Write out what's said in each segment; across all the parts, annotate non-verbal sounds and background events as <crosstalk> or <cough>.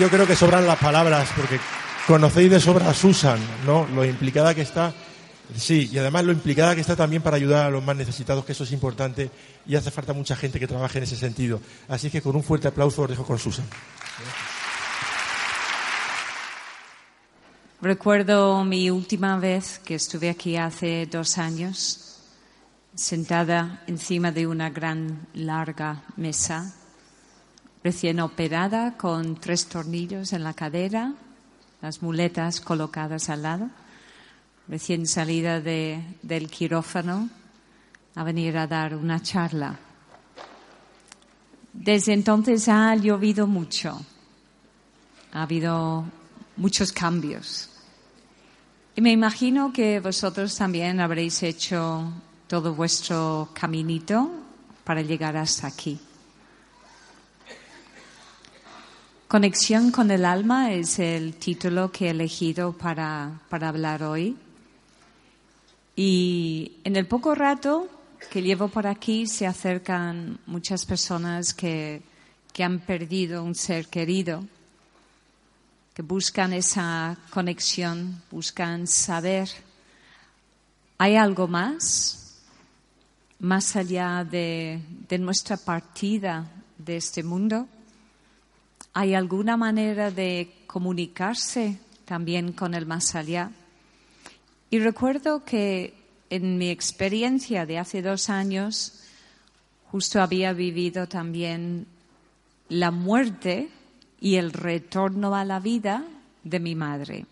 Yo creo que sobran las palabras, porque conocéis de sobra a Susan, ¿no? Lo implicada que está, sí, y además lo implicada que está también para ayudar a los más necesitados, que eso es importante, y hace falta mucha gente que trabaje en ese sentido. Así que con un fuerte aplauso os dejo con Susan. Recuerdo mi última vez que estuve aquí hace dos años, sentada encima de una gran, larga mesa recién operada con tres tornillos en la cadera, las muletas colocadas al lado, recién salida de, del quirófano a venir a dar una charla. Desde entonces ha llovido mucho, ha habido muchos cambios. Y me imagino que vosotros también habréis hecho todo vuestro caminito para llegar hasta aquí. Conexión con el alma es el título que he elegido para, para hablar hoy. Y en el poco rato que llevo por aquí se acercan muchas personas que, que han perdido un ser querido, que buscan esa conexión, buscan saber, ¿hay algo más? Más allá de, de nuestra partida de este mundo. ¿Hay alguna manera de comunicarse también con el más allá? Y recuerdo que en mi experiencia de hace dos años, justo había vivido también la muerte y el retorno a la vida de mi madre.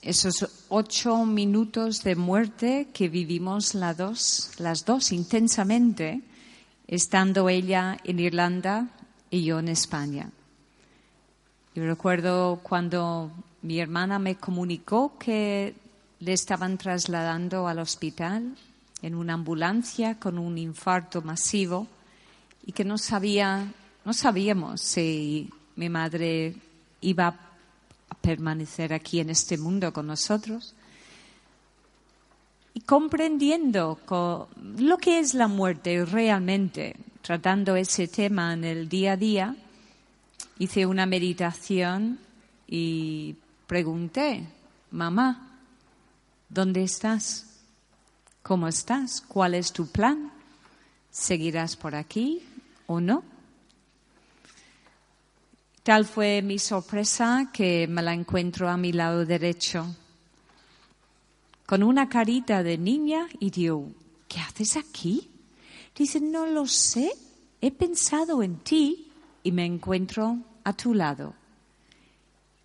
Esos ocho minutos de muerte que vivimos las dos, las dos intensamente, estando ella en Irlanda y yo en España. Y recuerdo cuando mi hermana me comunicó que le estaban trasladando al hospital en una ambulancia con un infarto masivo y que no sabía, no sabíamos si mi madre iba a permanecer aquí en este mundo con nosotros. Y comprendiendo lo que es la muerte realmente, tratando ese tema en el día a día, hice una meditación y pregunté, mamá, ¿dónde estás? ¿Cómo estás? ¿Cuál es tu plan? ¿Seguirás por aquí o no? Tal fue mi sorpresa que me la encuentro a mi lado derecho, con una carita de niña y digo, ¿qué haces aquí? Dice, no lo sé, he pensado en ti y me encuentro a tu lado.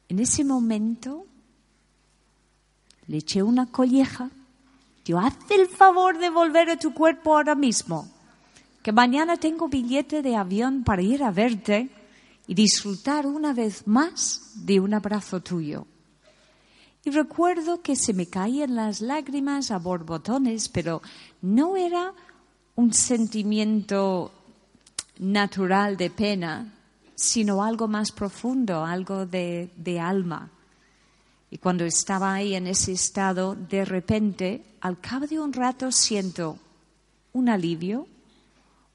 En ese momento le eché una colleja. Yo, haz el favor de volver a tu cuerpo ahora mismo, que mañana tengo billete de avión para ir a verte y disfrutar una vez más de un abrazo tuyo. Y recuerdo que se me caían las lágrimas a borbotones, pero no era un sentimiento natural de pena, sino algo más profundo, algo de, de, alma. Y cuando estaba ahí en ese estado, de repente, al cabo de un rato, siento un alivio,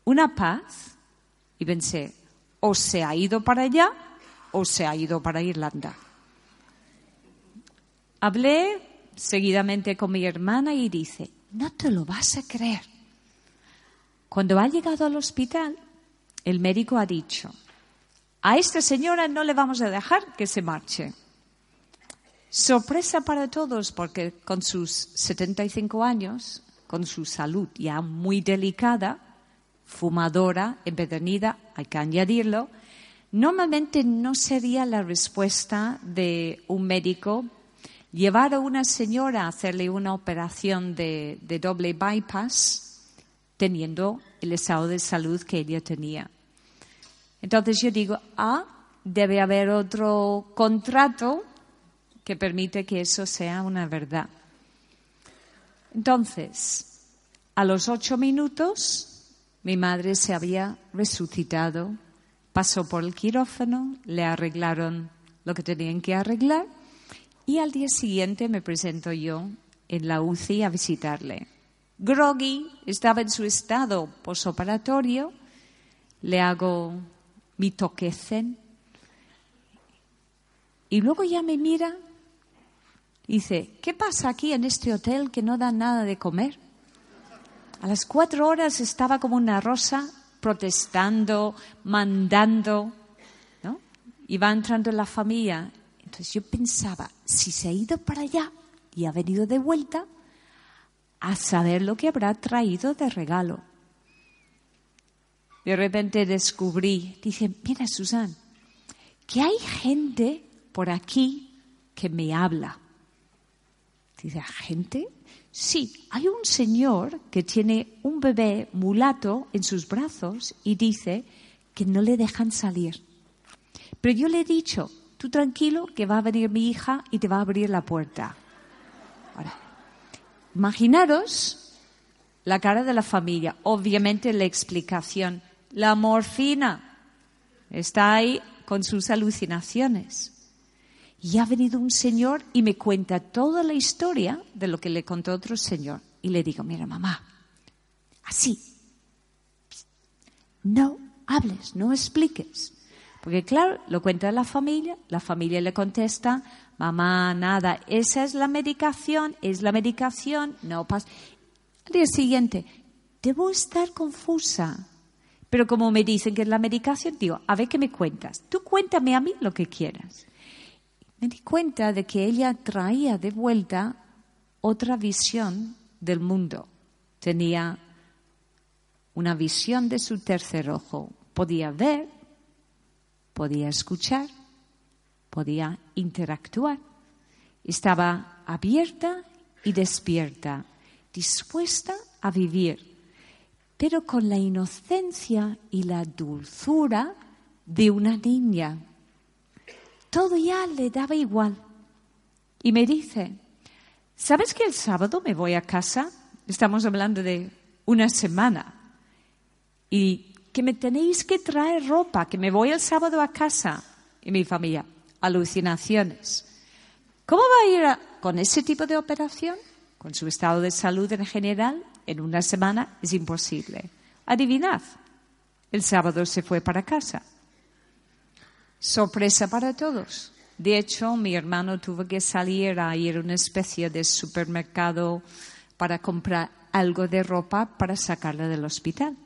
una paz, y pensé, o se ha ido para allá o se ha ido para Irlanda. Hablé seguidamente con mi hermana y dice, no te lo vas a creer. Cuando ha llegado al hospital, el médico ha dicho, a esta señora no le vamos a dejar que se marche. Sorpresa para todos porque con sus 75 años, con su salud ya muy delicada, fumadora, empedernida, hay que añadirlo, normalmente no sería la respuesta de un médico llevar a una señora a hacerle una operación de, de doble bypass teniendo el estado de salud que ella tenía. Entonces yo digo, ah, debe haber otro contrato que permite que eso sea una verdad. Entonces, a los ocho minutos, mi madre se había resucitado, pasó por el quirófano, le arreglaron lo que tenían que arreglar y al día siguiente me presento yo en la UCI a visitarle. Groggy estaba en su estado posoperatorio, le hago mi toquecen y luego ya me mira Dice, ¿qué pasa aquí en este hotel que no da nada de comer? A las cuatro horas estaba como una rosa protestando, mandando, ¿no? Y va entrando la familia. Entonces yo pensaba, si se ha ido para allá y ha venido de vuelta, a saber lo que habrá traído de regalo. De repente descubrí, dice, mira Susan, que hay gente por aquí que me habla. Dice, ¿gente? Sí, hay un señor que tiene un bebé mulato en sus brazos y dice que no le dejan salir. Pero yo le he dicho, tú tranquilo, que va a venir mi hija y te va a abrir la puerta. Ahora, imaginaros la cara de la familia. Obviamente la explicación. La morfina está ahí con sus alucinaciones. Y ha venido un señor y me cuenta toda la historia de lo que le contó otro señor. Y le digo, mira mamá, así, no hables, no expliques. Porque claro, lo cuenta la familia, la familia le contesta, mamá, nada, esa es la medicación, es la medicación, no pasa. Al día siguiente, debo estar confusa. Pero como me dicen que es la medicación, digo, a ver qué me cuentas. Tú cuéntame a mí lo que quieras me di cuenta de que ella traía de vuelta otra visión del mundo. Tenía una visión de su tercer ojo. Podía ver, podía escuchar, podía interactuar. Estaba abierta y despierta, dispuesta a vivir, pero con la inocencia y la dulzura de una niña todo ya le daba igual. Y me dice, ¿sabes que el sábado me voy a casa? Estamos hablando de una semana. Y que me tenéis que traer ropa, que me voy el sábado a casa. Y mi familia, alucinaciones. ¿Cómo va a ir con ese tipo de operación? Con su estado de salud en general, en una semana es imposible. Adivinad, el sábado se fue para casa. Sorpresa para todos. De hecho, mi hermano tuvo que salir a ir a una especie de supermercado para comprar algo de ropa para sacarla del hospital.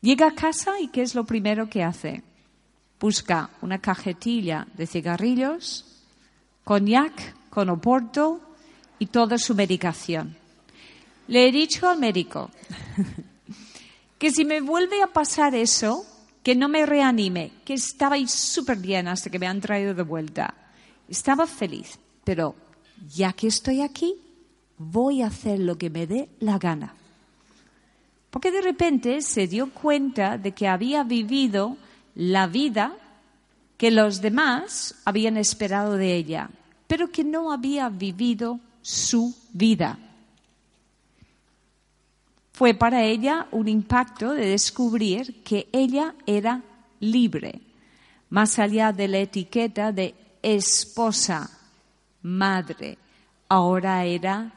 Llega a casa y ¿qué es lo primero que hace? Busca una cajetilla de cigarrillos, coñac con oporto y toda su medicación. Le he dicho al médico <laughs> que si me vuelve a pasar eso, que no me reanime, que estaba súper bien hasta que me han traído de vuelta. Estaba feliz, pero ya que estoy aquí, voy a hacer lo que me dé la gana. Porque de repente se dio cuenta de que había vivido la vida que los demás habían esperado de ella, pero que no había vivido su vida fue para ella un impacto de descubrir que ella era libre, más allá de la etiqueta de esposa, madre, ahora era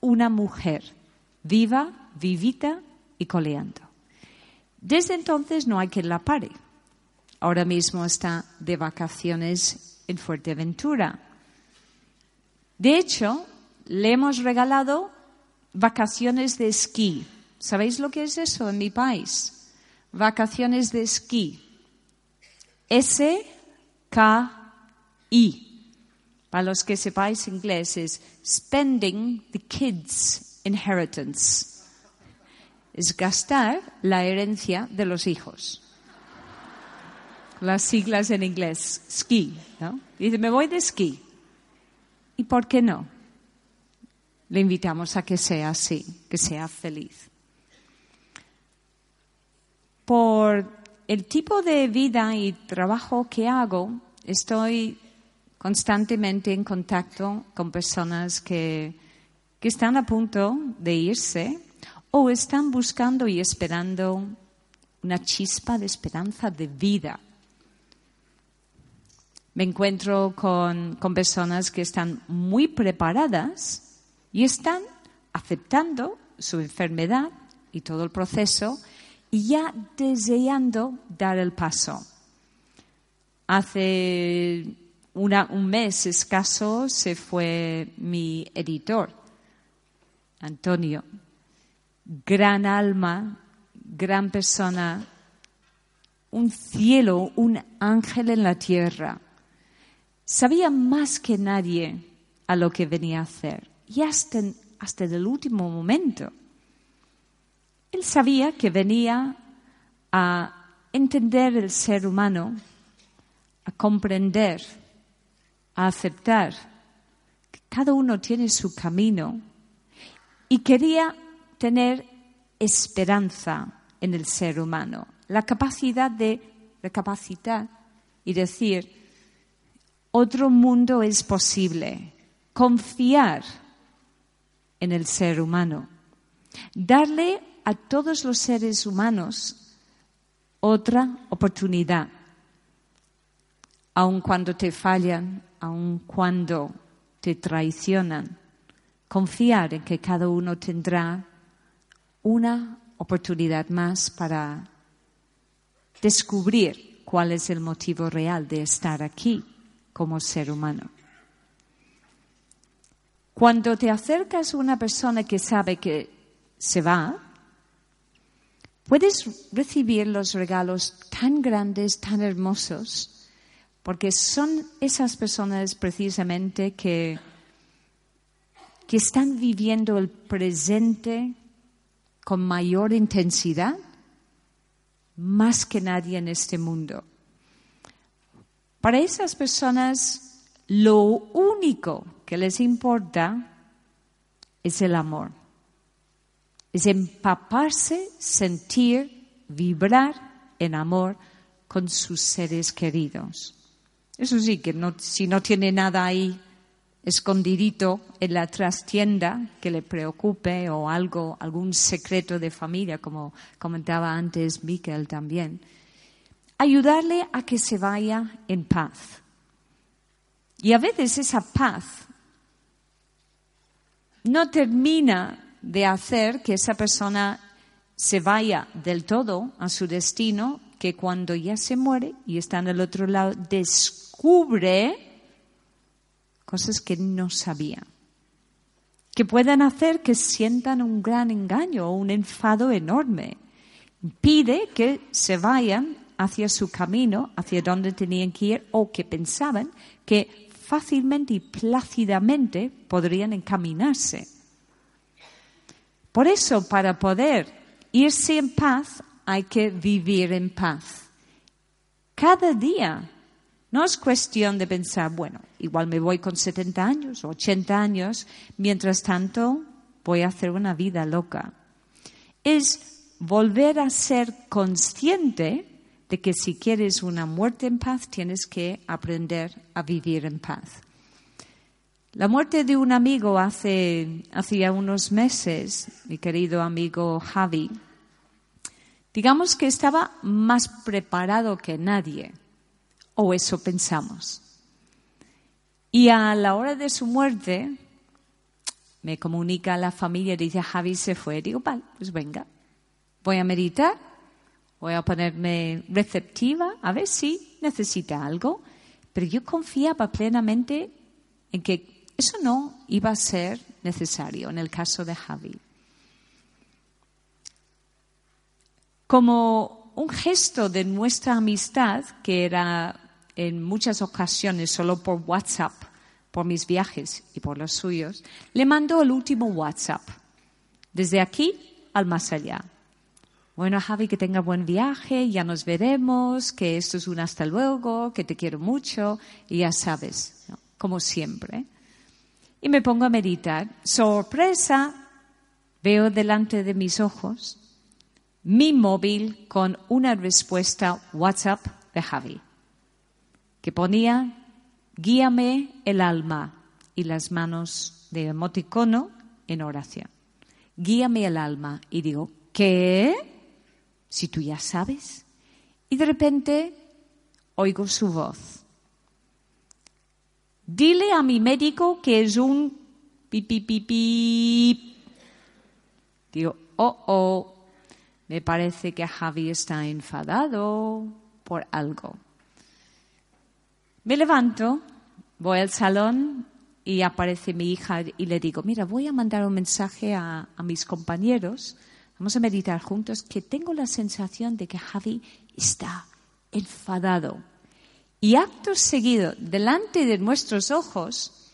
una mujer viva, vivita y coleando. Desde entonces no hay quien la pare. Ahora mismo está de vacaciones en Fuerteventura. De hecho, le hemos regalado vacaciones de esquí. ¿Sabéis lo que es eso en mi país? Vacaciones de esquí. S-K-I. Para los que sepáis inglés es Spending the Kids' Inheritance. Es gastar la herencia de los hijos. Las siglas en inglés, ski, ¿no? Dice, me voy de esquí. ¿Y por qué no? Le invitamos a que sea así, que sea feliz. Por el tipo de vida y trabajo que hago, estoy constantemente en contacto con personas que, que están a punto de irse o están buscando y esperando una chispa de esperanza de vida. Me encuentro con, con, personas que están muy preparadas y están aceptando su enfermedad y todo el proceso y ya deseando dar el paso. Hace un mes escaso se fue mi editor, Antonio. Gran alma, gran persona, un cielo, un ángel en la tierra. Sabía más que nadie a lo que venía a hacer. Y hasta, hasta el último momento. Él sabía que venía a entender el ser humano, a comprender a aceptar que cada uno tiene su camino y quería tener esperanza en el ser humano, la capacidad de recapacitar y decir, otro mundo es posible, confiar en el ser humano, darle a todos los seres humanos otra oportunidad, aun cuando te fallan, aun cuando te traicionan, confiar en que cada uno tendrá una oportunidad más para descubrir cuál es el motivo real de estar aquí como ser humano. Cuando te acercas a una persona que sabe que se va, puedes recibir los regalos tan grandes, tan hermosos, porque son esas personas precisamente que, que están viviendo el presente con mayor intensidad, más que nadie en este mundo. Para esas personas, lo único que les importa es el amor. Es empaparse, sentir, vibrar en amor con sus seres queridos. Eso sí, que si no tiene nada ahí escondidito en la trastienda que le preocupe o algo, algún secreto de familia, como comentaba antes Miquel también, ayudarle a que se vaya en paz. Y a veces esa paz no termina de hacer que esa persona se vaya del todo a su destino, que cuando ya se muere y está en el otro lado, descubre cosas que no sabía, que pueden hacer que sientan un gran engaño o un enfado enorme. Pide que se vayan hacia su camino, hacia donde tenían que ir o que pensaban que fácilmente y plácidamente podrían encaminarse. Por eso, para poder irse en paz, hay que vivir en paz. Cada día. No es cuestión de pensar, bueno, igual me voy con 70 años o 80 años, mientras tanto voy a hacer una vida loca. Es volver a ser consciente de que si quieres una muerte en paz, tienes que aprender a vivir en paz. La muerte de un amigo hace, hacía unos meses, mi querido amigo Javi, Digamos que estaba más preparado que nadie, o eso pensamos. Y a la hora de su muerte, me comunica la familia y dice, Javi se fue. Digo, vale, pues venga, voy a meditar, voy a ponerme receptiva, a ver si necesita algo. Pero yo confiaba plenamente en que Eso no iba a ser necesario en el caso de Javi. Como un gesto de nuestra amistad, que era en muchas ocasiones solo por WhatsApp, por mis viajes y por los suyos, le mandó el último WhatsApp. Desde aquí al más allá. Bueno, Javi, que tenga buen viaje, ya nos veremos, que esto es un hasta luego, que te quiero mucho, y ya sabes, como siempre. Y me pongo a meditar. Sorpresa, veo delante de mis ojos mi móvil con una respuesta WhatsApp de Javi, que ponía, guíame el alma y las manos de emoticono en oración. Guíame el alma. Y digo, ¿qué? Si tú ya sabes. Y de repente oigo su voz. Dile a mi médico que es un pipi Digo, oh, oh, me parece que Javi está enfadado por algo. Me levanto, voy al salón y aparece mi hija y le digo, mira, voy a mandar un mensaje a mis compañeros, vamos a meditar juntos, que tengo la sensación de que Javi está enfadado. Y acto seguido, delante de nuestros ojos,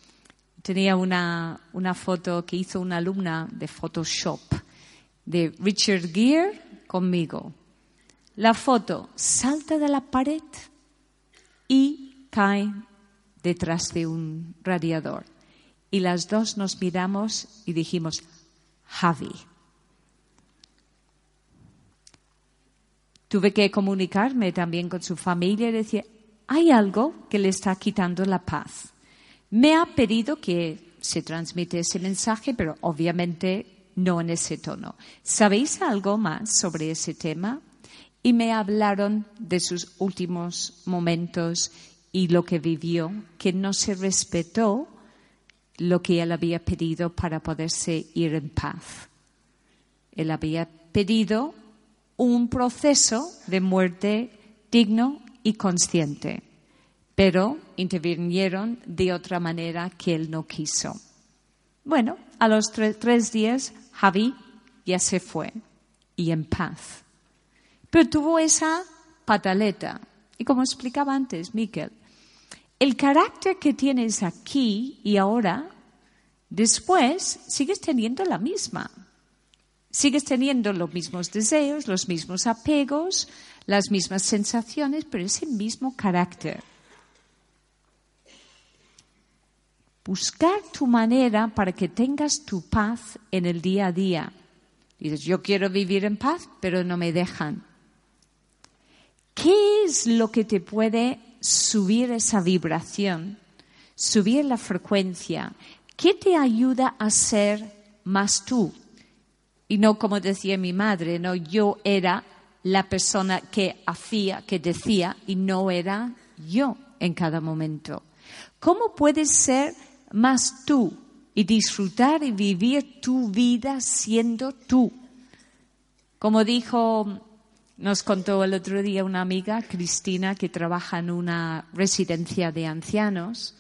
tenía una, una foto que hizo una alumna de Photoshop de Richard Gere conmigo. La foto salta de la pared y cae detrás de un radiador. Y las dos nos miramos y dijimos, Javi. Tuve que comunicarme también con su familia y decir, hay algo que le está quitando la paz. Me ha pedido que se transmite ese mensaje, pero obviamente no en ese tono. ¿Sabéis algo más sobre ese tema? Y me hablaron de sus últimos momentos y lo que vivió, que no se respetó lo que él había pedido para poderse ir en paz. Él había pedido un proceso de muerte digno y consciente, pero intervinieron de otra manera que él no quiso. Bueno, a los tres días Javi ya se fue y en paz. Pero tuvo esa pataleta. Y como explicaba antes Miquel, el carácter que tienes aquí y ahora, después sigues teniendo la misma. Sigues teniendo los mismos deseos, los mismos apegos, las mismas sensaciones, pero es el mismo carácter. Buscar tu manera para que tengas tu paz en el día a día. Dices, yo quiero vivir en paz, pero no me dejan. ¿Qué es lo que te puede subir esa vibración, subir la frecuencia? ¿Qué te ayuda a ser más tú? Y no como decía mi madre, no, yo era la persona que hacía, que decía, y no era yo en cada momento. ¿Cómo puedes ser más tú y disfrutar y vivir tu vida siendo tú? Como dijo, nos contó el otro día una amiga, Cristina, que trabaja en una residencia de ancianos,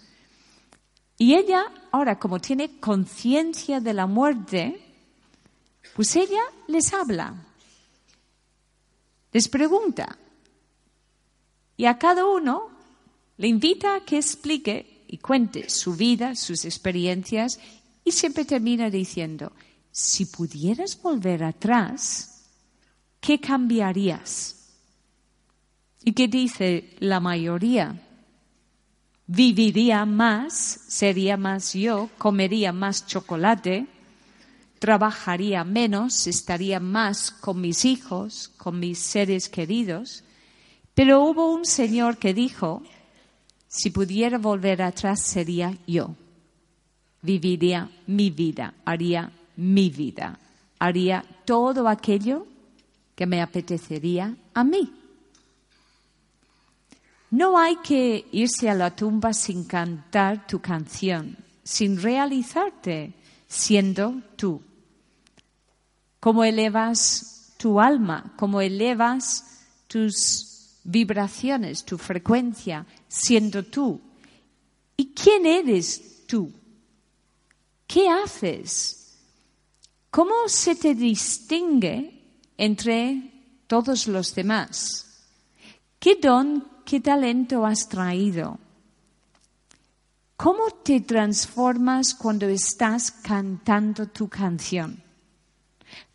y ella, ahora, como tiene conciencia de la muerte, pues ella les habla les pregunta y a cada uno le invita a que explique y cuente su vida, sus experiencias y siempre termina diciendo, si pudieras volver atrás, ¿qué cambiarías? ¿Y qué dice la mayoría? Viviría más, sería más yo, comería más chocolate, trabajaría menos, estaría más con mis hijos, con mis seres queridos. Pero hubo un señor que dijo, si pudiera volver atrás sería yo. Viviría mi vida, haría mi vida, haría todo aquello que me apetecería a mí. No hay que irse a la tumba sin cantar tu canción, sin realizarte siendo tú cómo elevas tu alma, cómo elevas tus vibraciones, tu frecuencia, siendo tú. ¿Y quién eres tú ¿Qué haces? ¿Cómo se te distingue entre todos los demás? ¿Qué don, qué talento has traído? ¿Cómo te transformas cuando estás cantando tu canción?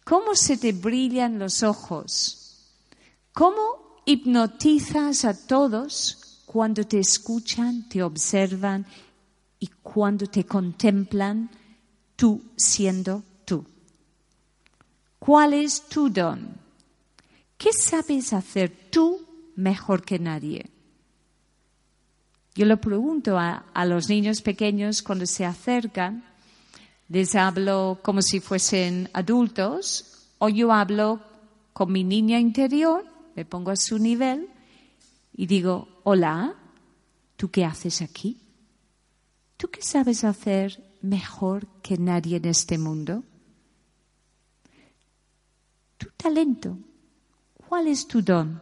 ¿Cómo se te brillan los ojos? ¿Cómo hipnotizas a todos cuando te escuchan, te observan y cuando te contemplan tú siendo tú? ¿Cuál es tu don? ¿Qué sabes hacer tú mejor que nadie? Yo lo pregunto a, los niños pequeños cuando se acercan, les hablo como si fuesen adultos o yo hablo con mi niña interior, me pongo a su nivel y digo, hola, ¿tú qué haces aquí? ¿Tú qué sabes hacer mejor que nadie en este mundo? Tu talento, ¿cuál es tu don?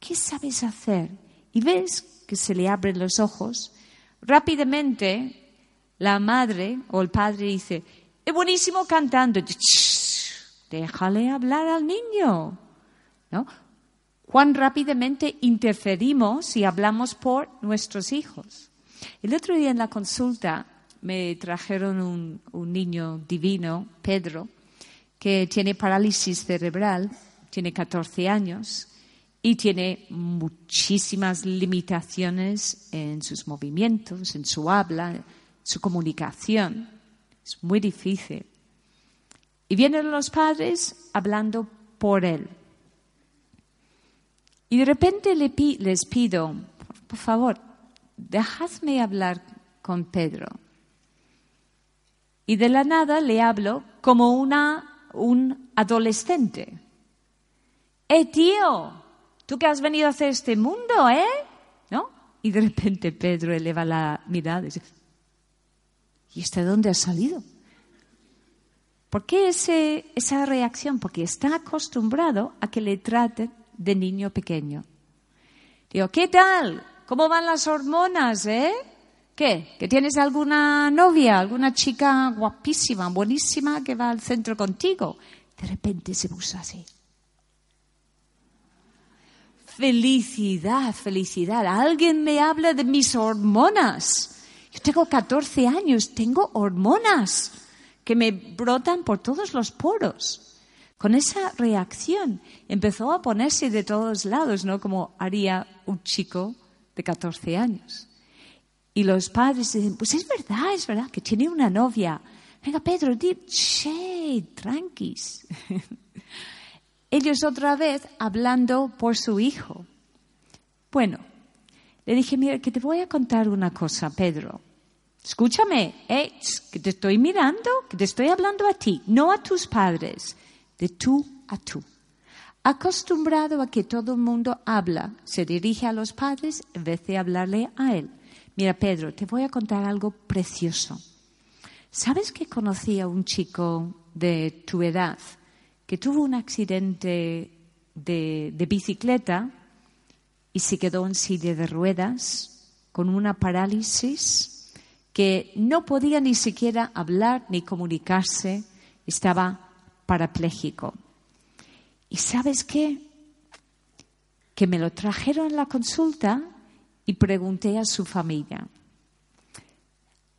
¿Qué sabes hacer? Y ves que se le abren los ojos, rápidamente la madre o el padre dice, es buenísimo cantando. déjale hablar al niño. ¿No? Cuán rápidamente interferimos y hablamos por nuestros hijos. El otro día en la consulta me trajeron un, un niño divino, Pedro, que tiene parálisis cerebral, tiene 14 años y tiene muchísimas limitaciones en sus movimientos, en su habla, su comunicación. Es muy difícil. Y vienen los padres hablando por él. Y de repente les pido, por favor, dejadme hablar con Pedro. Y de la nada le hablo como una, un adolescente. ¡Eh, tío! ¿Tú qué has venido a hacer este mundo, eh? ¿No? Y de repente Pedro eleva la mirada y dice, ¿y este de dónde ha salido? ¿Por qué ese, esa reacción? Porque está acostumbrado a que le traten de niño pequeño. Digo, ¿qué tal? ¿Cómo van las hormonas, eh? ¿Qué? ¿Que tienes alguna novia, alguna chica guapísima, buenísima que va al centro contigo? De repente se puso así. Felicidad, felicidad. Alguien me habla de mis hormonas. Tengo 14 años, tengo hormonas que me brotan por todos los poros. Con esa reacción empezó a ponerse de todos lados, ¿no? Como haría un chico de 14 años. Y los padres dicen, pues es verdad, es verdad, que tiene una novia. Venga, Pedro, di, che, tranquis. <laughs> ellos otra vez hablando por su hijo. Bueno, le dije, mira, que te voy a contar una cosa, Pedro. Escúchame, eh, que te estoy mirando, que te estoy hablando a ti, no a tus padres, de tú a tú. Acostumbrado a que todo el mundo habla, se dirige a los padres en vez de hablarle a él. Mira, Pedro, te voy a contar algo precioso. ¿Sabes que conocí a un chico de tu edad que tuvo un accidente de, bicicleta y se quedó en silla de ruedas con una parálisis que no podía ni siquiera hablar ni comunicarse, estaba parapléjico. ¿Y sabes qué? Que me lo trajeron en la consulta y pregunté a su familia,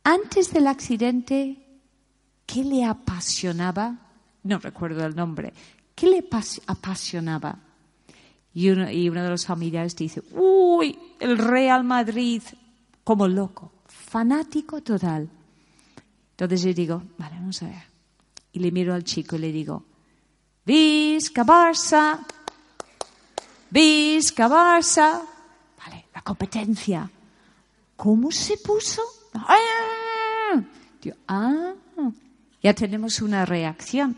antes del accidente, ¿qué le apasionaba no recuerdo el nombre, ¿qué le apasionaba? Y uno, y uno de los familiares dice, uy, el Real Madrid, como loco, fanático total. Entonces yo digo, vale, vamos a ver. Y le miro al chico y le digo, Visca Barça, Visca Barça. Vale, la competencia. ¿Cómo se puso? ¡Ah! ah, ya tenemos una reacción.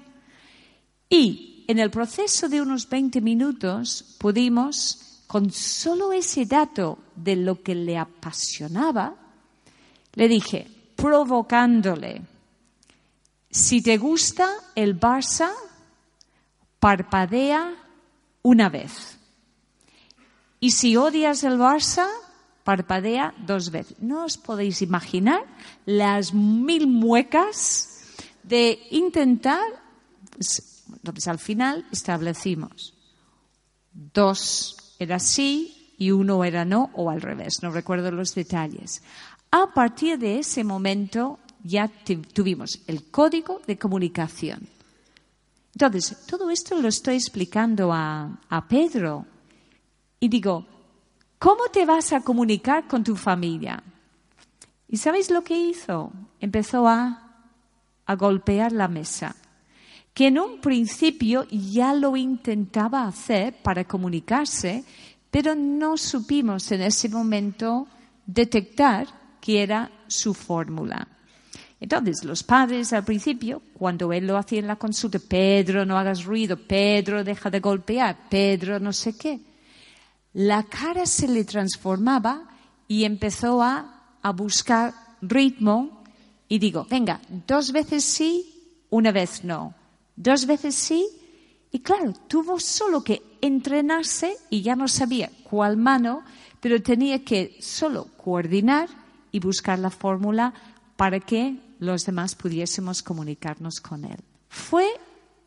Y en el proceso de unos 20 minutos pudimos, con solo ese dato de lo que le apasionaba, le dije, provocándole, si te gusta el Barça, parpadea una vez. Y si odias el Barça, parpadea dos veces. No os podéis imaginar las mil muecas de intentar. Pues, entonces, al final establecimos dos era sí y uno era no, o al revés, no recuerdo los detalles. A partir de ese momento ya tuvimos el código de comunicación. Entonces, todo esto lo estoy explicando a, Pedro y digo, ¿cómo te vas a comunicar con tu familia? ¿Y sabéis lo que hizo? Empezó a golpear la mesa, que en un principio ya lo intentaba hacer para comunicarse, pero no supimos en ese momento detectar que era su fórmula. Entonces, los padres al principio, cuando él lo hacía en la consulta, Pedro, no hagas ruido, Pedro, deja de golpear, Pedro, no sé qué, la cara se le transformaba y empezó a, a buscar ritmo y digo, venga, dos veces sí, una vez no, dos veces sí, y claro, tuvo solo que entrenarse y ya no sabía cuál mano, pero tenía que solo coordinar y buscar la fórmula para que los demás pudiésemos comunicarnos con Él. Fue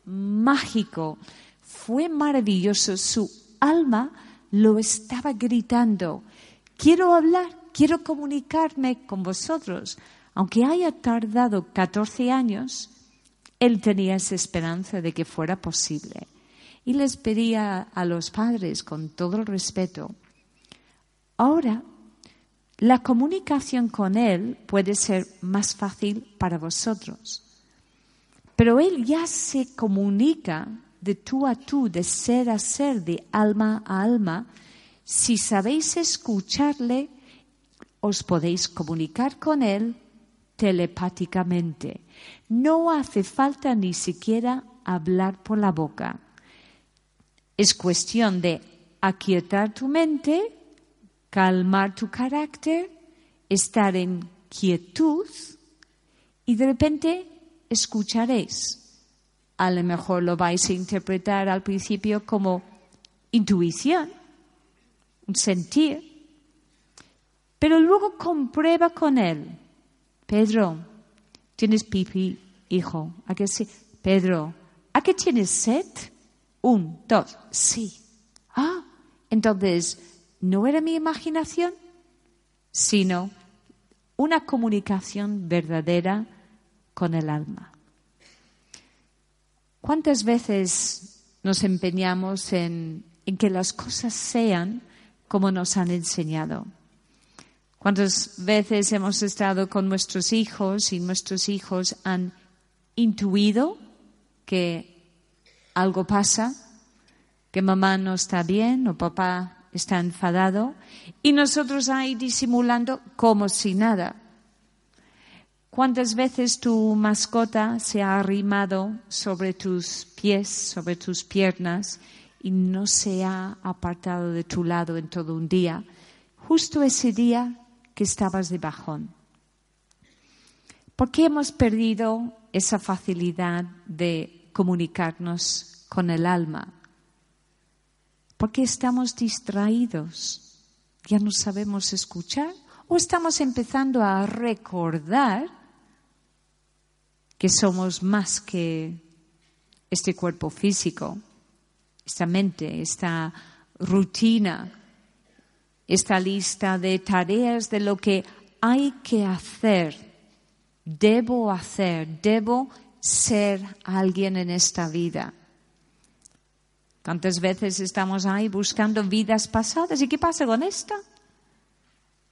mágico, fue maravilloso. Su alma lo estaba gritando. Quiero hablar, quiero comunicarme con vosotros. Aunque haya tardado 14 años, él tenía esa esperanza de que fuera posible. Y les pedía a los padres, con todo el respeto, ahora la comunicación con Él puede ser más fácil para vosotros. Pero Él ya se comunica de tú a tú, de ser a ser, de alma a alma. Si sabéis escucharle, os podéis comunicar con Él telepáticamente. No hace falta ni siquiera hablar por la boca. Es cuestión de aquietar tu mente calmar tu carácter, estar en quietud y de repente escucharéis. A lo mejor lo vais a interpretar al principio como intuición, un sentir, pero luego comprueba con él. Pedro, ¿tienes pipi, hijo? ¿A qué sí? Pedro, ¿a qué tienes sed? Un, dos, sí. Ah, entonces no era mi imaginación, sino una comunicación verdadera con el alma. ¿Cuántas veces nos empeñamos en, que las cosas sean como nos han enseñado? ¿Cuántas veces hemos estado con nuestros hijos y nuestros hijos han intuido que algo pasa, que mamá no está bien o papá está enfadado y nosotros ahí disimulando como si nada. ¿Cuántas veces tu mascota se ha arrimado sobre tus pies, sobre tus piernas y no se ha apartado de tu lado en todo un día? Justo ese día que estabas de bajón. ¿Por qué hemos perdido esa facilidad de comunicarnos con el alma? Porque estamos distraídos, ya no sabemos escuchar o estamos empezando a recordar que somos más que este cuerpo físico, esta mente, esta rutina, esta lista de tareas de lo que hay que hacer, debo hacer, debo ser alguien en esta vida. ¿Cuántas veces estamos ahí buscando vidas pasadas? ¿Y qué pasa con esta?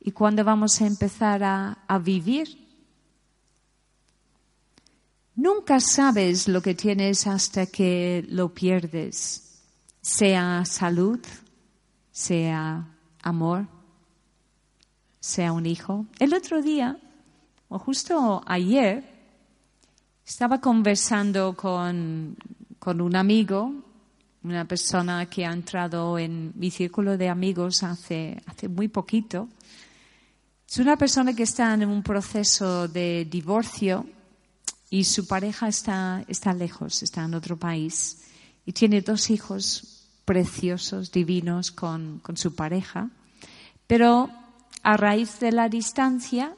¿Y cuándo vamos a empezar a, a vivir? Nunca sabes lo que tienes hasta que lo pierdes, sea salud, sea amor, sea un hijo. El otro día, o justo ayer, estaba conversando con, con un amigo una persona que ha entrado en mi círculo de amigos hace, hace muy poquito. Es una persona que está en un proceso de divorcio y su pareja está, está lejos, está en otro país y tiene dos hijos preciosos, divinos con, con su pareja, pero a raíz de la distancia,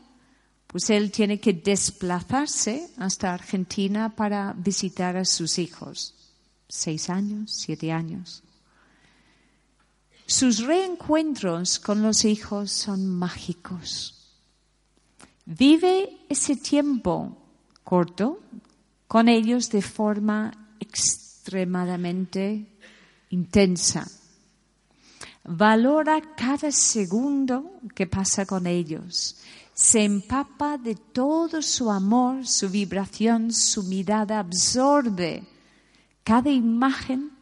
pues él tiene que desplazarse hasta Argentina para visitar a sus hijos. Seis años, siete años. Sus reencuentros con los hijos son mágicos. Vive ese tiempo corto con ellos de forma extremadamente intensa. Valora cada segundo que pasa con ellos. Se empapa de todo su amor, su vibración, su mirada, absorbe cada imagen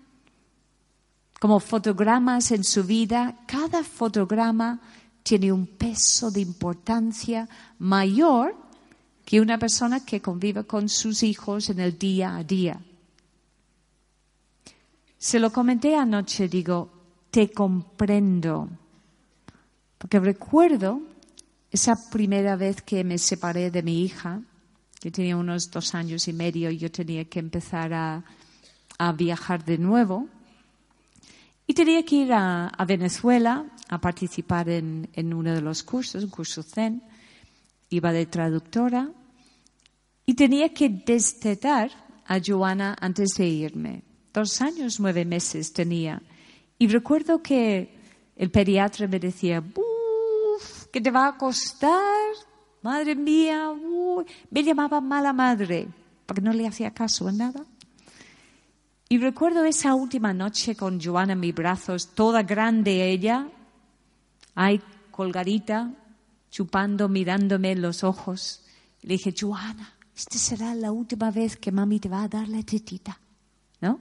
como fotogramas en su vida. Cada fotograma tiene un peso de importancia mayor que una persona que convive con sus hijos en el día a día. Se lo comenté anoche, digo, te comprendo. Porque recuerdo esa primera vez que me separé de mi hija, que tenía unos dos años y medio y yo tenía que empezar a, viajar de nuevo. Y tenía que ir a, Venezuela a participar en, en, uno de los cursos, un curso Zen. Iba de traductora y tenía que destetar a Joana antes de irme. Dos años, nueve meses tenía. Y recuerdo que el pediatra me decía, ¡Uf! ¿Qué te va a costar? Madre mía, me llamaba mala madre, porque no le hacía caso a nada. Y recuerdo esa última noche con Joana en mis brazos, toda grande ella, ahí colgadita, chupando, mirándome en los ojos. Le dije, Joana, esta será la última vez que mami te va a dar la tetita, ¿no?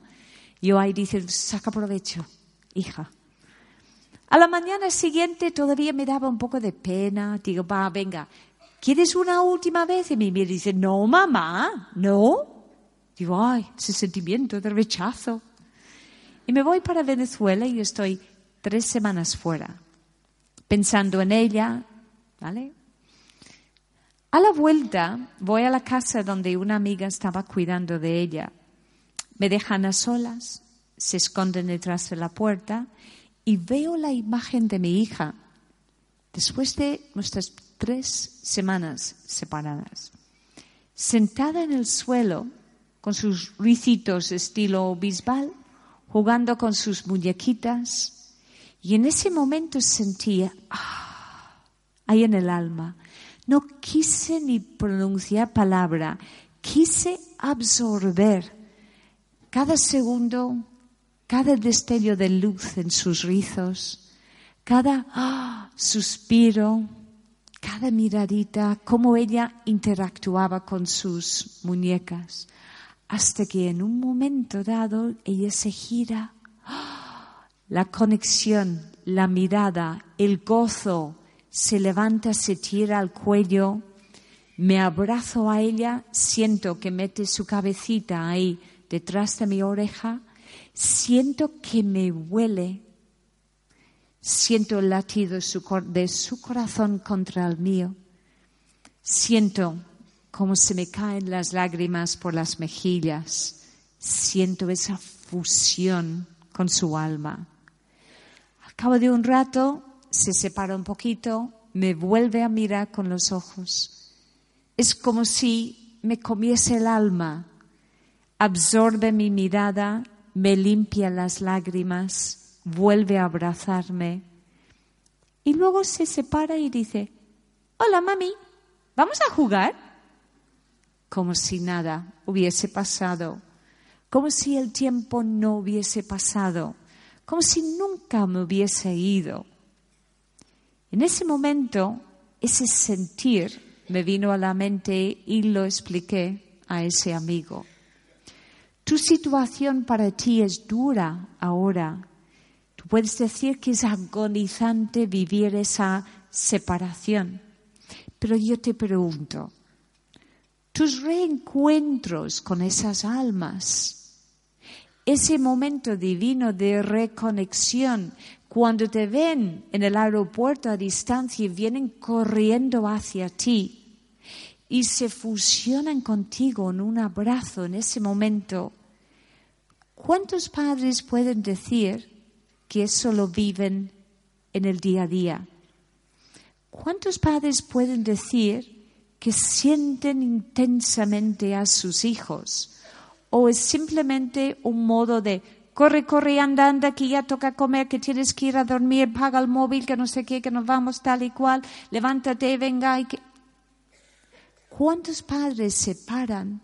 Yo ahí dice, saca provecho hija. A la mañana siguiente todavía me daba un poco de pena. Digo, va, venga, ¿quieres una última vez? Y me dice, no, mamá, no. Digo, ay, ese sentimiento de rechazo. Y me voy para Venezuela y estoy tres semanas fuera, pensando en ella, ¿vale? A la vuelta voy a la casa donde una amiga estaba cuidando de ella. Me dejan a solas se esconden detrás de la puerta y veo la imagen de mi hija después de nuestras tres semanas separadas, sentada en el suelo con sus ricitos estilo bisbal, jugando con sus muñequitas, y en ese momento sentía, ah, ahí en el alma, no quise ni pronunciar palabra, quise absorber cada segundo cada destello de luz en sus rizos, cada ah, suspiro, cada miradita, cómo ella interactuaba con sus muñecas, hasta que en un momento dado ella se gira, la conexión, la mirada, el gozo, se levanta, se tira al cuello, me abrazo a ella, siento que mete su cabecita ahí detrás de mi oreja. Siento que me huele, siento el latido de su corazón contra el mío, siento cómo se me caen las lágrimas por las mejillas, siento esa fusión con su alma. Al cabo de un rato se separa un poquito, me vuelve a mirar con los ojos. Es como si me comiese el alma, absorbe mi mirada me limpia las lágrimas, vuelve a abrazarme y luego se separa y dice, hola mami, ¿vamos a jugar? Como si nada hubiese pasado, como si el tiempo no hubiese pasado, como si nunca me hubiese ido. En ese momento, ese sentir me vino a la mente y lo expliqué a ese amigo. Tu situación para ti es dura ahora. Tú puedes decir que es agonizante vivir esa separación. Pero yo te pregunto, tus reencuentros con esas almas, ese momento divino de reconexión, cuando te ven en el aeropuerto a distancia y vienen corriendo hacia ti y se fusionan contigo en un abrazo en ese momento, ¿Cuántos padres pueden decir que eso lo viven en el día a día? ¿Cuántos padres pueden decir que sienten intensamente a sus hijos? ¿O es simplemente un modo de corre, corre, anda, anda, que ya toca comer, que tienes que ir a dormir, paga el móvil, que no sé qué, que nos vamos tal y cual, levántate, venga. Y que... ¿Cuántos padres se paran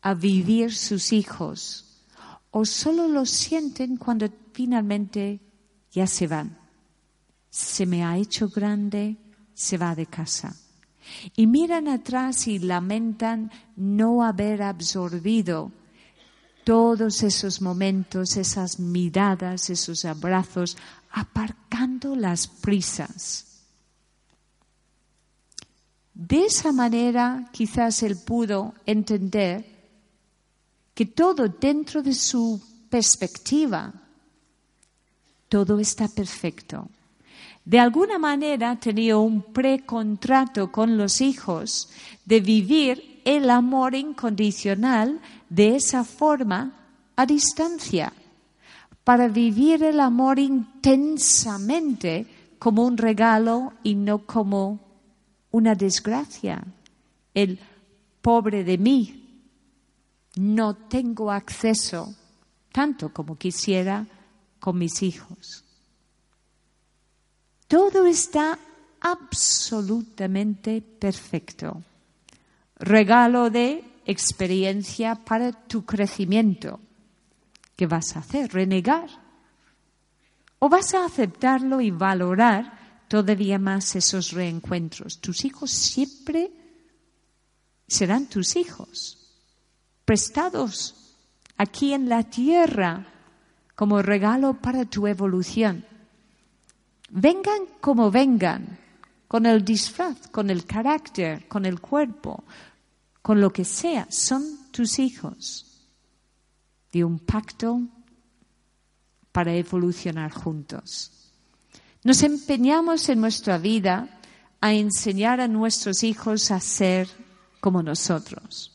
a vivir sus hijos o solo lo sienten cuando finalmente ya se van? Se me ha hecho grande, se va de casa. Y miran atrás y lamentan no haber absorbido todos esos momentos, esas miradas, esos abrazos, aparcando las prisas. De esa manera quizás él pudo entender que todo dentro de su perspectiva, todo está perfecto. De alguna manera tenía un precontrato con los hijos de vivir el amor incondicional de esa forma a distancia, para vivir el amor intensamente como un regalo y no como una desgracia. El pobre de mí, no tengo acceso tanto como quisiera con mis hijos. Todo está absolutamente perfecto. Regalo de experiencia para tu crecimiento. ¿Qué vas a hacer? ¿Renegar? ¿O vas a aceptarlo y valorar todavía más esos reencuentros? Tus hijos siempre serán tus hijos, prestados aquí en la tierra como regalo para tu evolución. Vengan como vengan, con el disfraz, con el carácter, con el cuerpo, con lo que sea, son tus hijos de un pacto para evolucionar juntos. Nos empeñamos en nuestra vida a enseñar a nuestros hijos a ser como nosotros.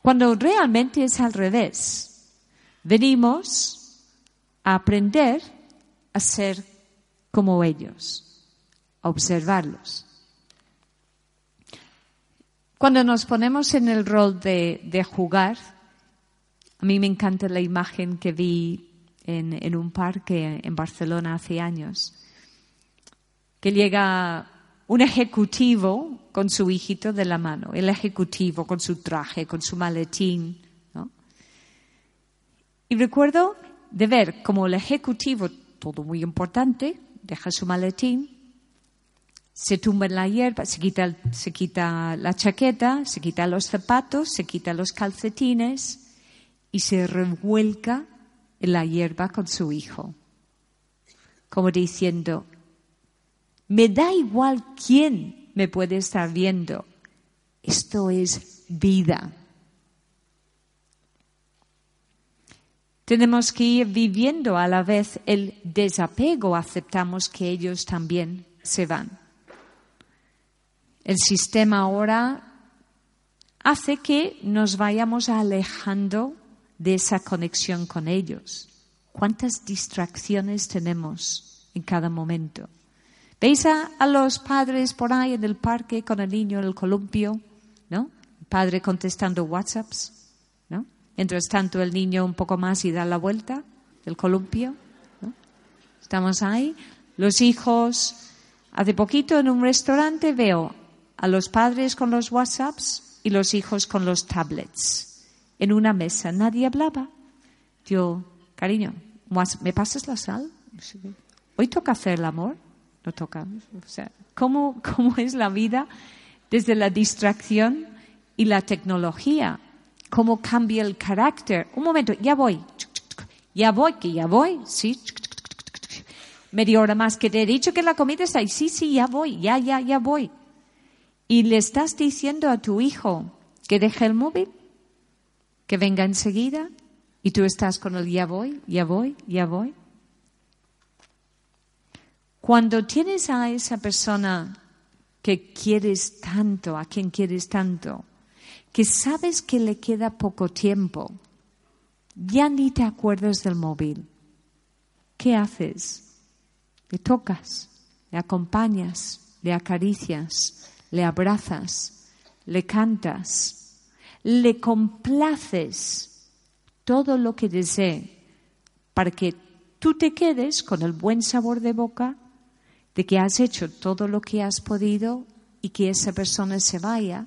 Cuando realmente es al revés. Venimos a aprender a ser como ellos, a observarlos. Cuando nos ponemos en el rol de, jugar, a mí me encanta la imagen que vi en, un parque en Barcelona hace años, que llega un ejecutivo con su hijito de la mano, el ejecutivo con su traje, con su maletín. Y recuerdo de ver como el ejecutivo, todo muy importante, deja su maletín se tumba en la hierba, se quita, se quita la chaqueta, se quita los zapatos, se quita los calcetines y se revuelca en la hierba con su hijo. Como diciendo, me da igual quién me puede estar viendo, esto es vida. Tenemos que ir viviendo a la vez el desapego, aceptamos que ellos también se van. El sistema ahora hace que nos vayamos alejando de esa conexión con ellos. ¿Cuántas distracciones tenemos en cada momento? ¿Veis a, los padres por ahí en el parque con el niño en el columpio? ¿No? El padre contestando WhatsApps. Mientras tanto el niño un poco más y da la vuelta del columpio. Estamos ahí. Los hijos. Hace poquito en un restaurante veo a los padres con los WhatsApps y los hijos con los tablets. En una mesa nadie hablaba. Yo, cariño, ¿me pasas la sal? Hoy toca hacer el amor. No toca. O sea, ¿cómo, ¿cómo es la vida desde la distracción y la tecnología? ¿Cómo cambia el carácter? Un momento, ya voy. Ya voy, que ya voy. Sí. Media hora más que te he dicho que la comida está ahí. Sí, sí, ya voy. Ya, ya, ya voy y le estás diciendo a tu hijo que deje el móvil, que venga enseguida, y tú estás con el ya voy, ya voy, ya voy. Cuando tienes a esa persona que quieres tanto, a quien quieres tanto, que sabes que le queda poco tiempo, ya ni te acuerdas del móvil. ¿Qué haces? Le tocas, le acompañas, le acaricias, le abrazas, le cantas, le complaces todo lo que desee para que tú te quedes con el buen sabor de boca de que has hecho todo lo que has podido y que esa persona se vaya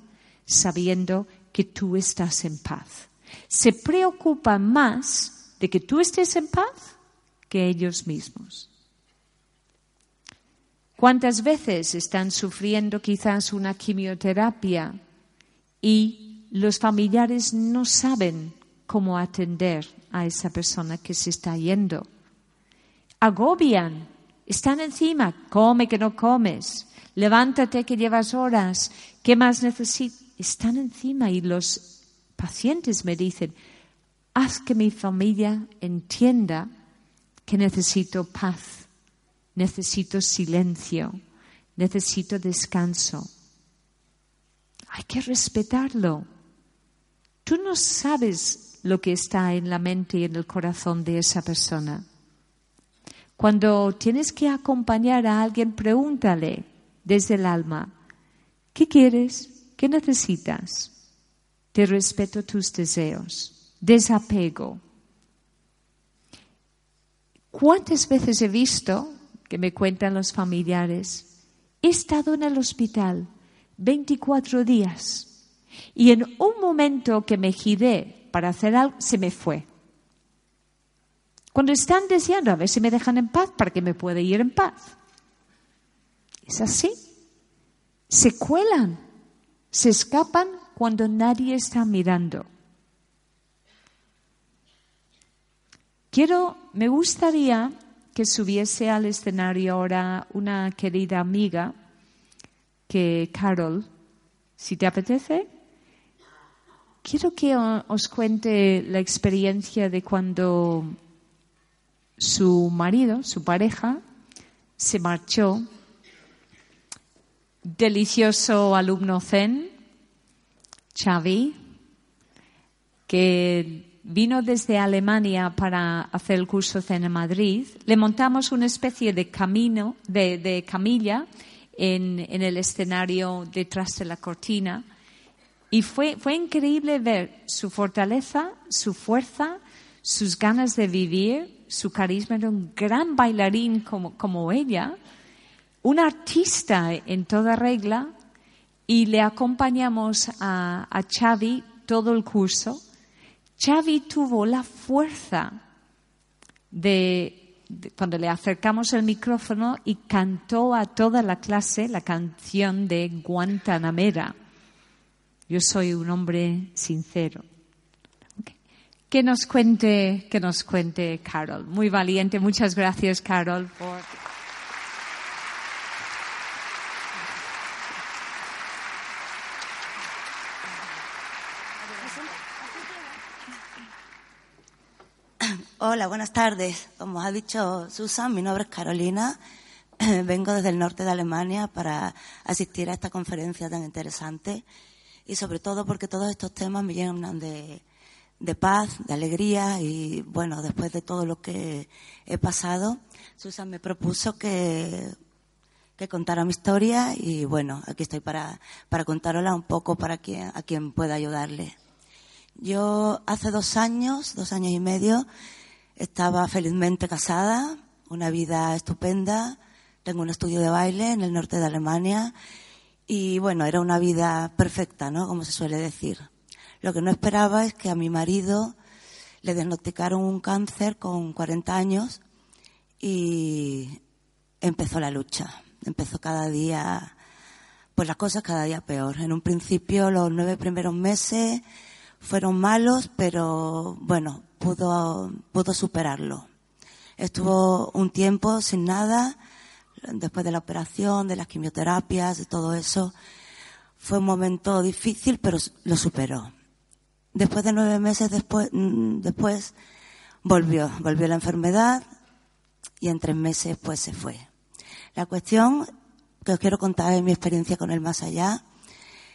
sabiendo que tú estás en paz. Se preocupa más de que tú estés en paz que ellos mismos. ¿Cuántas veces están sufriendo quizás una quimioterapia y los familiares no saben cómo atender a esa persona que se está yendo? Agobian, están encima, come que no comes, levántate que llevas horas, ¿qué más necesitas? Están encima y los pacientes me dicen, haz que mi familia entienda que necesito paz necesito silencio, necesito descanso. Hay que respetarlo. Tú no sabes lo que está en la mente y en el corazón de esa persona. Cuando tienes que acompañar a alguien, pregúntale desde el alma, ¿qué quieres? ¿Qué necesitas? Te respeto tus deseos. Desapego. ¿Cuántas veces he visto que me cuentan los familiares. He estado en el hospital 24 días y en un momento que me giré para hacer algo, se me fue. Cuando están deseando a ver si me dejan en paz para que me pueda ir en paz. Es así. Se cuelan, se escapan cuando nadie está mirando. Quiero, me gustaría que subiese al escenario ahora una querida amiga, que Carol, si te apetece, quiero que os cuente la experiencia de cuando su marido, su pareja, se marchó. Delicioso alumno zen, Xavi, que vino desde Alemania para hacer el curso Zen en Madrid. Le montamos una especie de camino, de, camilla en, el escenario detrás de la cortina. Y fue, fue increíble ver su fortaleza, su fuerza, sus ganas de vivir, su carisma. Era un gran bailarín como ella, un artista en toda regla. Y le acompañamos a, a Xavi todo el curso Xavi tuvo la fuerza de, cuando le acercamos el micrófono y cantó a toda la clase la canción de Guantanamera. Yo soy un hombre sincero. Que nos cuente, que nos cuente Carol. Muy valiente. Muchas gracias, Carol, por. Hola, buenas tardes. Como ha dicho Susan, mi nombre es Carolina. <clears throat> Vengo desde el norte de Alemania para asistir a esta conferencia tan interesante y sobre todo porque todos estos temas me llenan de, paz, de alegría y bueno, después de todo lo que he pasado, Susan me propuso que, que contara mi historia y bueno, aquí estoy para, para contárosla un poco para quien, a quien pueda ayudarle. Yo hace dos años, dos años y medio, estaba felizmente casada, una vida estupenda, tengo un estudio de baile en el norte de Alemania y bueno, era una vida perfecta, ¿no? Como se suele decir. Lo que no esperaba es que a mi marido le diagnosticaron un cáncer con 40 años y empezó la lucha. Empezó cada día, pues las cosas cada día peor. En un principio, los nueve primeros meses fueron malos, pero bueno, pudo, pudo superarlo. Estuvo un tiempo sin nada, después de la operación, de las quimioterapias, de todo eso. Fue un momento difícil, pero lo superó. Después de nueve meses después, mm, después volvió, volvió la enfermedad y en tres meses pues se fue. La cuestión que os quiero contar es mi experiencia con el más allá.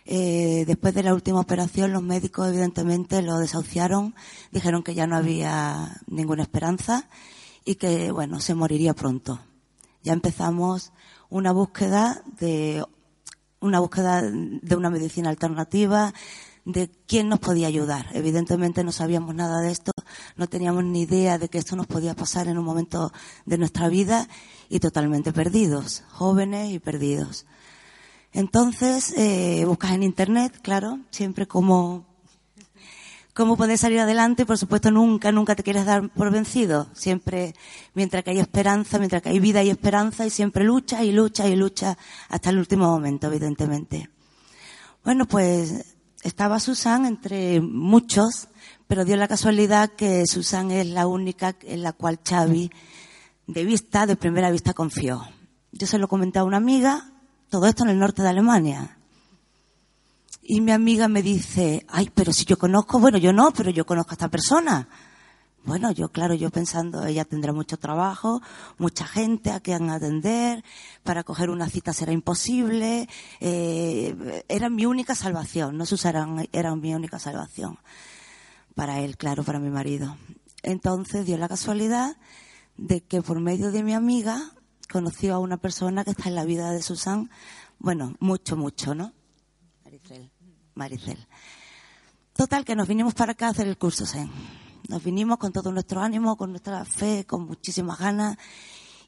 Eh, después de la última operación, los médicos evidentemente lo desahuciaron, dijeron que ya no había ninguna esperanza y que, bueno, se moriría pronto. Ya empezamos una búsqueda de una búsqueda de una medicina alternativa, de quién nos podía ayudar. Evidentemente no sabíamos nada de esto, no teníamos ni idea de que esto nos podía pasar en un momento de nuestra vida y totalmente perdidos, jóvenes y perdidos. Entonces, eh, buscas en Internet, claro, siempre como cómo poder salir adelante. Por supuesto, nunca, nunca te quieres dar por vencido. Siempre, mientras que hay esperanza, mientras que hay vida y esperanza, y siempre lucha y lucha y lucha hasta el último momento, evidentemente. Bueno, pues estaba Susan entre muchos, pero dio la casualidad que Susan es la única en la cual Xavi, de vista, de primera vista, confió. Yo se lo comenté a una amiga, todo esto en el norte de Alemania. Y mi amiga me dice, ay, pero si yo conozco, bueno, yo no, pero yo conozco a esta persona. Bueno, yo, claro, yo pensando, ella tendrá mucho trabajo, mucha gente a quien atender, para coger una cita será imposible. Eh, era mi única salvación, no Susana, era mi única salvación. Para él, claro, para mi marido. Entonces dio la casualidad de que por medio de mi amiga conoció a una persona que está en la vida de Susan, bueno, mucho, mucho, ¿no? Maricel. Maricel. Total, que nos vinimos para acá a hacer el curso Zen. Nos vinimos con todo nuestro ánimo, con nuestra fe, con muchísimas ganas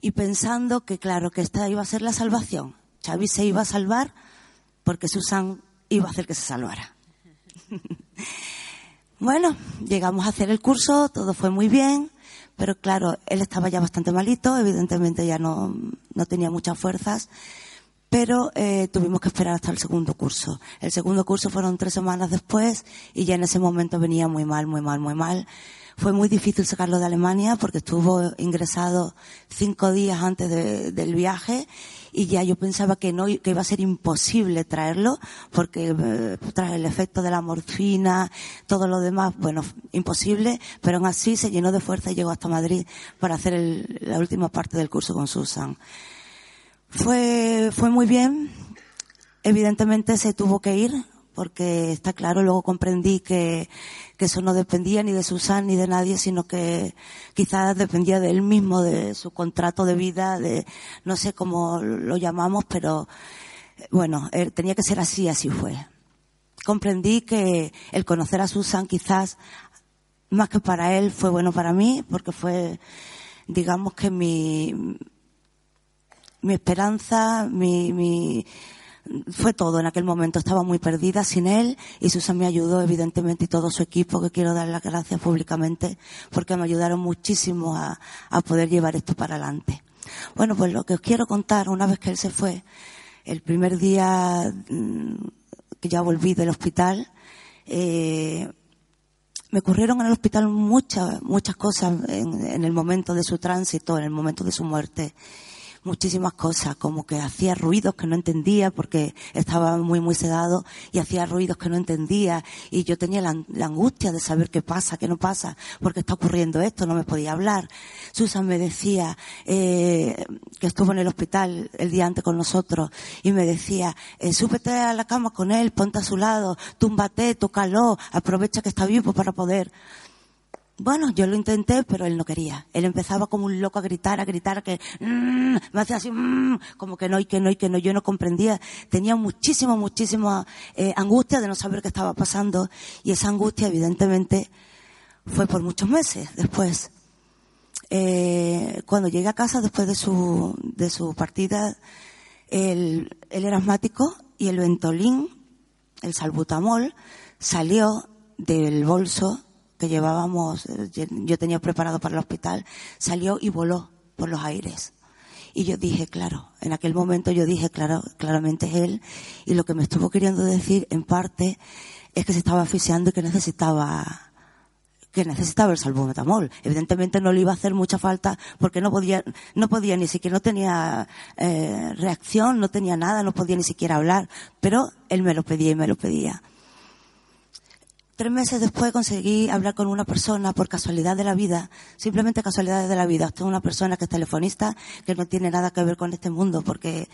y pensando que, claro, que esta iba a ser la salvación. Xavi se iba a salvar porque Susan iba a hacer que se salvara. <laughs> bueno, llegamos a hacer el curso, todo fue muy bien, pero claro, él estaba ya bastante malito, evidentemente ya no, no tenía muchas fuerzas pero eh, tuvimos que esperar hasta el segundo curso. El segundo curso fueron tres semanas después y ya en ese momento venía muy mal, muy mal, muy mal. Fue muy difícil sacarlo de Alemania porque estuvo ingresado cinco días antes del viaje y ya yo pensaba que no que iba a ser imposible traerlo porque eh, tras el efecto de la morfina, todo lo demás, bueno, imposible, pero aún así se llenó de fuerza y llegó hasta Madrid para hacer la última parte del curso con Susan. Fue, fue muy bien. Evidentemente se tuvo que ir porque está claro, luego comprendí que, eso no dependía ni de Susan ni de nadie, sino que quizás dependía de él mismo, de su contrato de vida, de no sé cómo lo llamamos, pero bueno, tenía que ser así, así fue. Comprendí que el conocer a Susan quizás más que para él fue bueno para mí, porque fue, digamos que mi, mi esperanza, mi, mi, fue todo en aquel momento. Estaba muy perdida sin él y Susan me ayudó, evidentemente, y todo su equipo, que quiero dar las gracias públicamente, porque me ayudaron muchísimo a, a poder llevar esto para adelante. Bueno, pues lo que os quiero contar, una vez que él se fue, el primer día mm, que ya volví del hospital, eh, me ocurrieron en el hospital muchas, muchas cosas en, en el momento de su tránsito, en el momento de su muerte muchísimas cosas, como que hacía ruidos que no entendía porque estaba muy, muy sedado y hacía ruidos que no entendía y yo tenía la, angustia de saber qué pasa, qué no pasa, porque está ocurriendo esto, no me podía hablar. Susan me decía eh, que estuvo en el hospital el día antes con nosotros y me decía, eh, súbete a la cama con él, ponte a su lado, túmbate, tócalo, aprovecha que está vivo para poder. Bueno, yo lo intenté, pero él no quería. Él empezaba como un loco a gritar, a gritar, que mm", me hacía así, mm", como que no y que no y que no. Yo no comprendía. Tenía muchísimo, muchísima eh, angustia de no saber qué estaba pasando y esa angustia, evidentemente, fue por muchos meses después. Eh, cuando llegué a casa después de su de su partida, el, el era asmático y el ventolín, el salbutamol, salió del bolso que llevábamos, eh, yo tenía preparado para el hospital, salió y voló por los aires. Y yo dije, claro, en aquel momento yo dije, claro, claramente él. Y lo que me estuvo queriendo decir, en parte, es que se estaba asfixiando y que necesitaba, que necesitaba el. Evidentemente no le iba a hacer mucha falta porque no podía, no podía ni siquiera, no tenía eh, reacción, no tenía nada, no podía ni siquiera hablar. Pero él me lo pedía y me lo pedía. Tres meses después conseguí hablar con una persona por casualidad de la vida, simplemente casualidades de la vida. Esto es una persona que es telefonista, que no tiene nada que ver con este mundo porque,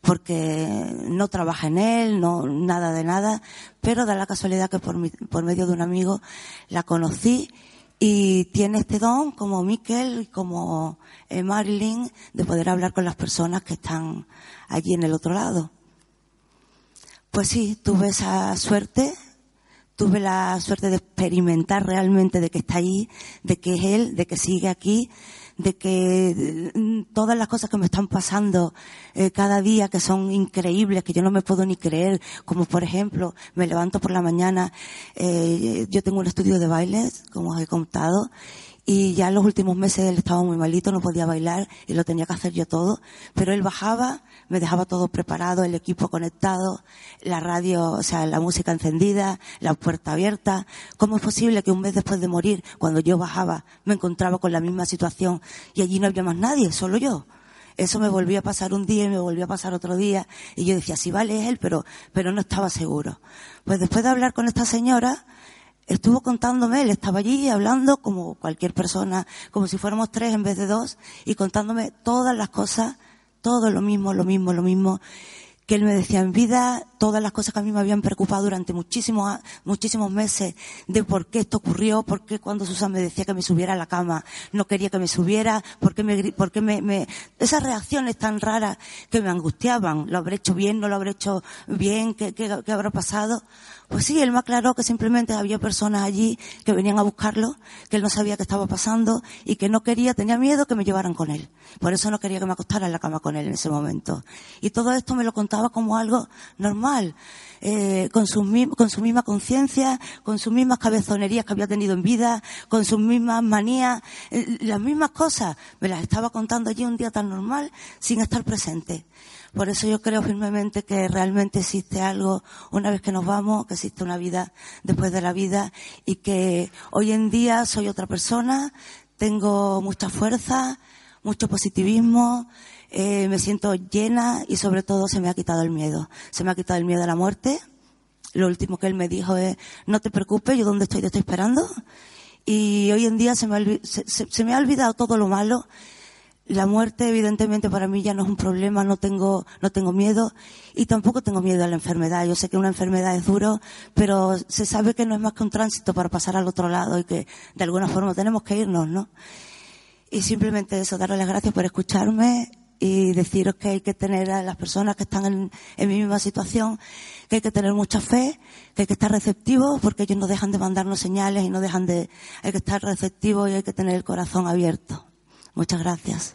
porque no trabaja en él, no, nada de nada, pero da la casualidad que por, por medio de un amigo la conocí y tiene este don, como Miquel y como eh, Marilyn, de poder hablar con las personas que están allí en el otro lado. Pues sí, tuve esa suerte, tuve la suerte de experimentar realmente de que está ahí, de que es él, de que sigue aquí, de que mm, todas las cosas que me están pasando eh, cada día, que son increíbles, que yo no me puedo ni creer, como por ejemplo, me levanto por la mañana, eh, yo tengo un estudio de bailes, como os he contado, y ya en los últimos meses él estaba muy malito, no podía bailar y lo tenía que hacer yo todo. Pero él bajaba, me dejaba todo preparado, el equipo conectado, la radio, o sea, la música encendida, la puerta abierta. ¿Cómo es posible que un mes después de morir, cuando yo bajaba, me encontraba con la misma situación y allí no había más nadie, solo yo? Eso me volvía a pasar un día y me volvía a pasar otro día. Y yo decía, sí, vale, es él, pero, pero no estaba seguro. Pues después de hablar con esta señora, estuvo contándome, él estaba allí hablando como cualquier persona, como si fuéramos tres en vez de dos, y contándome todas las cosas, todo lo mismo, lo mismo, lo mismo, que él me decía en vida todas las cosas que a mí me habían preocupado durante muchísimos, muchísimos meses de por qué esto ocurrió, por qué cuando Susan me decía que me subiera a la cama no quería que me subiera, por qué me, por qué me, esas reacciones tan raras que me angustiaban, lo habré hecho bien, no lo habré hecho bien, qué, qué habrá pasado. Pues sí, él me aclaró que simplemente había personas allí que venían a buscarlo, que él no sabía qué estaba pasando y que no quería, tenía miedo que me llevaran con él. Por eso no quería que me acostara en la cama con él en ese momento. Y todo esto me lo contaba como algo normal, eh, con, su, con su misma conciencia, con sus mismas cabezonerías que había tenido en vida, con sus mismas manías, eh, las mismas cosas. Me las estaba contando allí un día tan normal sin estar presente. Por eso yo creo firmemente que realmente existe algo una vez que nos vamos, que existe una vida después de la vida y que hoy en día soy otra persona, tengo mucha fuerza, mucho positivismo, eh, me siento llena y sobre todo se me ha quitado el miedo. Se me ha quitado el miedo a la muerte. Lo último que él me dijo es, no te preocupes, yo donde estoy te estoy esperando. Y hoy en día se me, se me ha olvidado todo lo malo la muerte, evidentemente, para mí ya no es un problema, no tengo, no tengo miedo y tampoco tengo miedo a la enfermedad. Yo sé que una enfermedad es duro, pero se sabe que no es más que un tránsito para pasar al otro lado y que de alguna forma tenemos que irnos, ¿no? Y simplemente eso, darles las gracias por escucharme y deciros que hay que tener a las personas que están en, en, mi misma situación, que hay que tener mucha fe, que hay que estar receptivos porque ellos no dejan de mandarnos señales y no dejan de, hay que estar receptivos y hay que tener el corazón abierto. Muchas gracias.